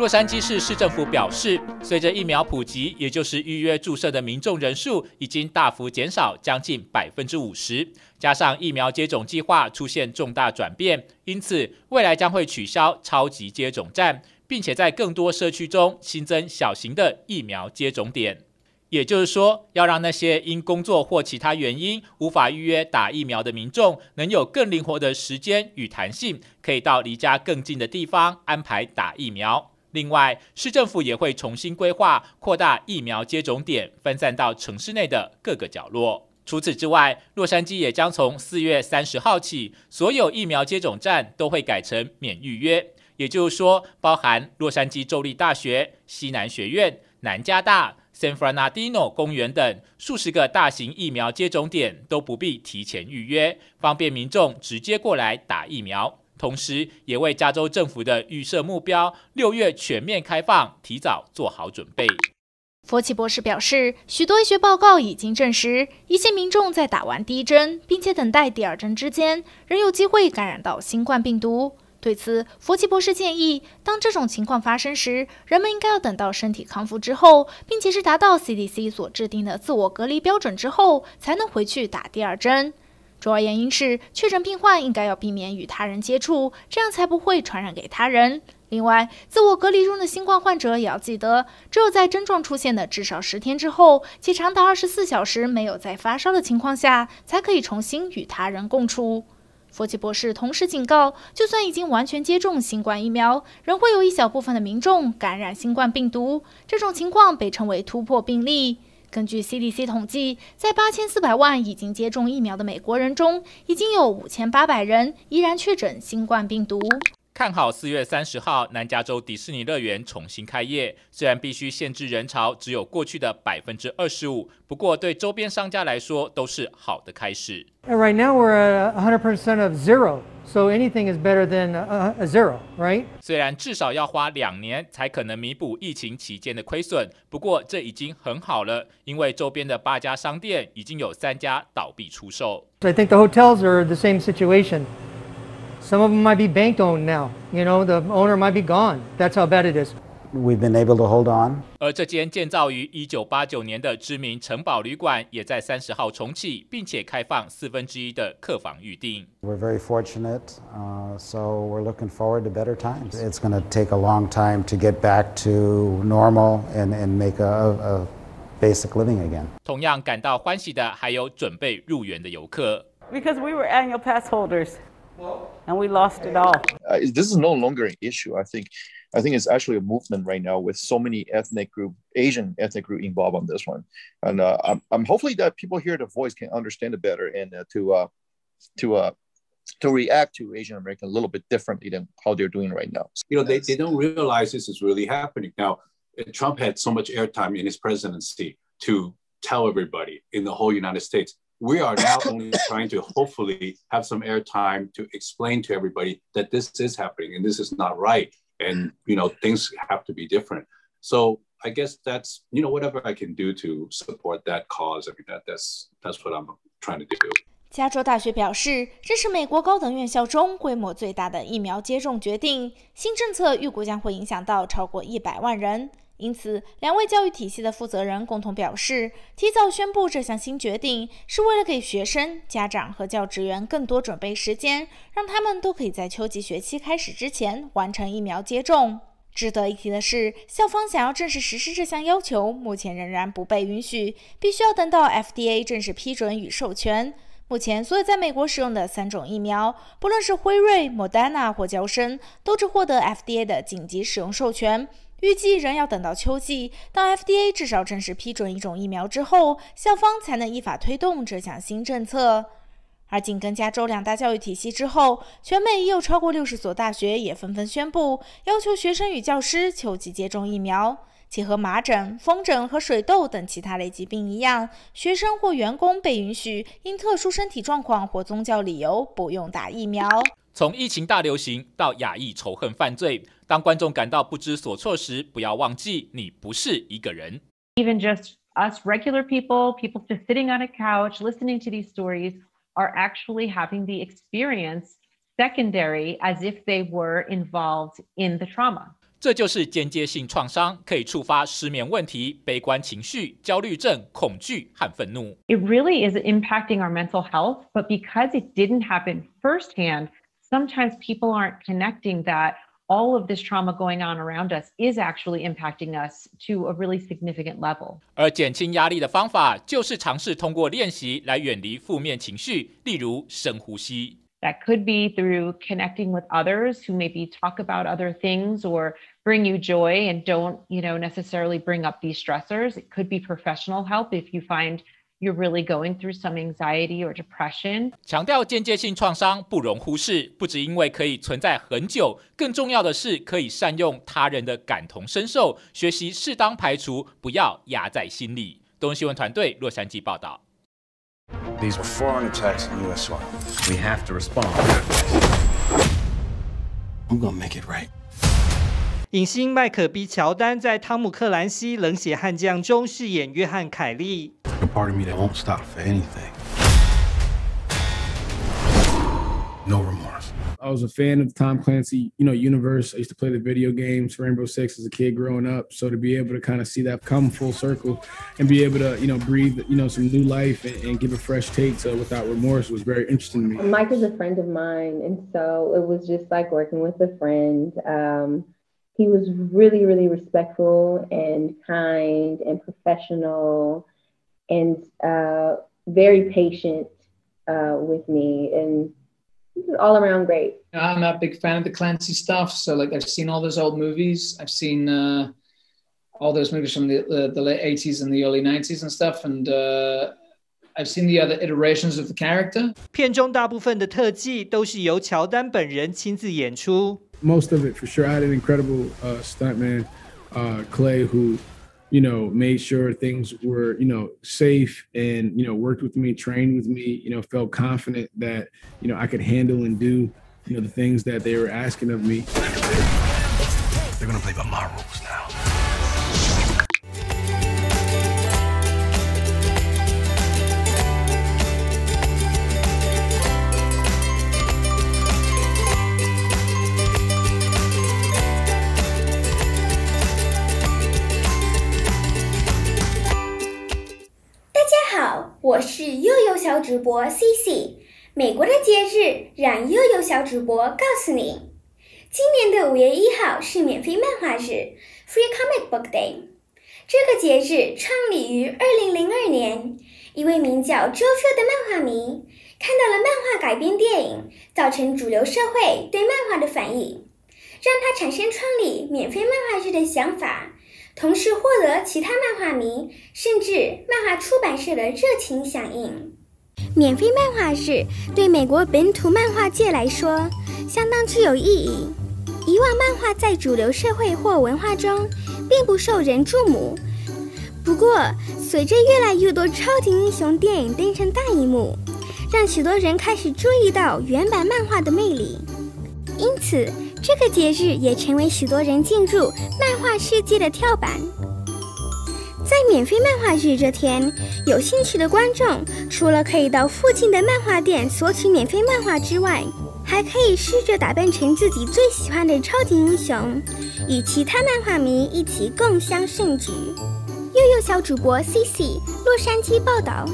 洛杉矶市市政府表示，随着疫苗普及，也就是预约注射的民众人数已经大幅减少将近百分之五十，加上疫苗接种计划出现重大转变，因此未来将会取消超级接种站，并且在更多社区中新增小型的疫苗接种点。也就是说，要让那些因工作或其他原因无法预约打疫苗的民众，能有更灵活的时间与弹性，可以到离家更近的地方安排打疫苗。另外，市政府也会重新规划，扩大疫苗接种点，分散到城市内的各个角落。除此之外，洛杉矶也将从四月三十号起，所有疫苗接种站都会改成免预约。也就是说，包含洛杉矶州立大学、西南学院、南加大。San Fernandino 公园等数十个大型疫苗接种点都不必提前预约，方便民众直接过来打疫苗。同时，也为加州政府的预设目标六月全面开放提早做好准备。佛奇博士表示，许多医学报告已经证实，一些民众在打完第一针并且等待第二针之间，仍有机会感染到新冠病毒。对此，佛奇博士建议，当这种情况发生时，人们应该要等到身体康复之后，并且是达到 CDC 所制定的自我隔离标准之后，才能回去打第二针。主要原因是，确诊病患应该要避免与他人接触，这样才不会传染给他人。另外，自我隔离中的新冠患者也要记得，只有在症状出现的至少十天之后，且长达二十四小时没有再发烧的情况下，才可以重新与他人共处。佛奇博士同时警告，就算已经完全接种新冠疫苗，仍会有一小部分的民众感染新冠病毒。这种情况被称为突破病例。根据 CDC 统计，在八千四百万已经接种疫苗的美国人中，已经有五千八百人依然确诊新冠病毒。看好四月三十号南加州迪士尼乐园重新开业，虽然必须限制人潮，只有过去的百分之二十五，不过对周边商家来说都是好的开始。Right now we're at a hundred percent of zero, so anything is better than a, a zero, right? 虽然至少要花两年才可能弥补疫情期间的亏损，不过这已经很好了，因为周边的八家商店已经有三家倒闭出售。I think the hotels are the same situation. Some of them might be bank-owned now. You know, the owner might be gone. That's how bad it is. We've been able to hold on. 而这间建造于一九八九年的知名城堡旅馆，也在三十号重启，并且开放四分之一的客房预订。We're very fortunate, uh, so we're looking forward to better times. It's going to take a long time to get back to normal and and make a, a basic living again. 同样感到欢喜的还有准备入园的游客。Because we were annual pass holders. And we lost it all. Uh, this is no longer an issue. I think, I think it's actually a movement right now with so many ethnic group, Asian ethnic group involved on this one. And uh, I'm, I'm hopefully that people hear the voice can understand it better and uh, to, uh, to, uh, to react to Asian American a little bit differently than how they're doing right now. You know, they, they don't realize this is really happening. Now, Trump had so much airtime in his presidency to tell everybody in the whole United States we are now only trying to hopefully have some airtime to explain to everybody that this is happening and this is not right and you know things have to be different so i guess that's you know whatever i can do to support that cause i mean that that's that's what i'm trying to do 加州大学表示，这是美国高等院校中规模最大的疫苗接种决定。新政策预估将会影响到超过一百万人。 因此，两位教育体系的负责人共同表示，提早宣布这项新决定是为了给学生、家长和教职员更多准备时间，让他们都可以在秋季学期开始之前完成疫苗接种。值得一提的是，校方想要正式实施这项要求，目前仍然不被允许，必须要等到 FDA 正式批准与授权。目前，所有在美国使用的三种疫苗，不论是辉瑞、莫丹娜或娇生，都只获得 FDA 的紧急使用授权。预计仍要等到秋季，当 FDA 至少正式批准一种疫苗之后，校方才能依法推动这项新政策。而紧跟加州两大教育体系之后，全美已有超过六十所大学也纷纷宣布，要求学生与教师秋季接种疫苗。且和麻疹、风疹和水痘等其他类疾病一样，学生或员工被允许因特殊身体状况或宗教理由不用打疫苗。从疫情大流行到亚裔仇恨犯罪，当观众感到不知所措时，不要忘记你不是一个人。Even just us regular people, people just sitting on a couch listening to these stories, are actually having the experience secondary as if they were involved in the trauma. 这就是间接性创伤，可以触发失眠问题、悲观情绪、焦虑症、恐惧和愤怒。It really is impacting our mental health, but because it didn't happen firsthand, sometimes people aren't connecting that all of this trauma going on around us is actually impacting us to a really significant level. 而减轻压力的方法，就是尝试通过练习来远离负面情绪，例如深呼吸。That could be through connecting with others who maybe talk about other things or bring you joy and don't, you know, necessarily bring up these stressors. It could be professional help if you find you're really going through some anxiety or depression. 强调间接性创伤不容忽视，不只因为可以存在很久，更重要的是可以善用他人的感同身受，学习适当排除，不要压在心里。东新闻团队洛杉矶报道。These are foreign attacks on U.S. soil. We have to respond. I'm gonna make it right. 影星麦可 ·B· 乔丹在《汤姆·克兰西：冷血悍将》中饰演约翰·凯利。A part of me that won't stop for anything. No remorse. I was a fan of Tom Clancy, you know, universe. I used to play the video games, Rainbow Six, as a kid growing up. So to be able to kind of see that come full circle and be able to, you know, breathe, you know, some new life and, and give a fresh take to Without Remorse was very interesting to me. Mike is a friend of mine, and so it was just like working with a friend. Um, he was really, really respectful and kind and professional and uh, very patient uh, with me and all around great. I'm a big fan of the Clancy stuff. So like I've seen all those old movies. I've seen uh, all those movies from the, the, the late 80s and the early 90s and stuff. And uh, I've seen the other iterations of the character. 片中大部分的特技都是由乔丹本人亲自演出。Most of it for sure. I had an incredible uh, stuntman, uh, Clay, who you know, made sure things were, you know, safe and, you know, worked with me, trained with me, you know, felt confident that, you know, I could handle and do, you know, the things that they were asking of me. They're going to play by my rules 我是悠悠小主播 CC，美国的节日让悠悠小主播告诉你，今年的五月一号是免费漫画日 （Free Comic Book Day）。这个节日创立于二零零二年，一位名叫周周的漫画迷看到了漫画改编电影造成主流社会对漫画的反应，让他产生创立免费漫画日的想法。同时获得其他漫画迷甚至漫画出版社的热情响应。免费漫画日对美国本土漫画界来说相当具有意义。以往漫画在主流社会或文化中并不受人注目，不过随着越来越多超级英雄电影登上大荧幕，让许多人开始注意到原版漫画的魅力，因此。这个节日也成为许多人进入漫画世界的跳板。在免费漫画日这天，有兴趣的观众除了可以到附近的漫画店索取免费漫画之外，还可以试着打扮成自己最喜欢的超级英雄，与其他漫画迷一起共襄盛举。悠悠小主播 CC，洛杉矶报道。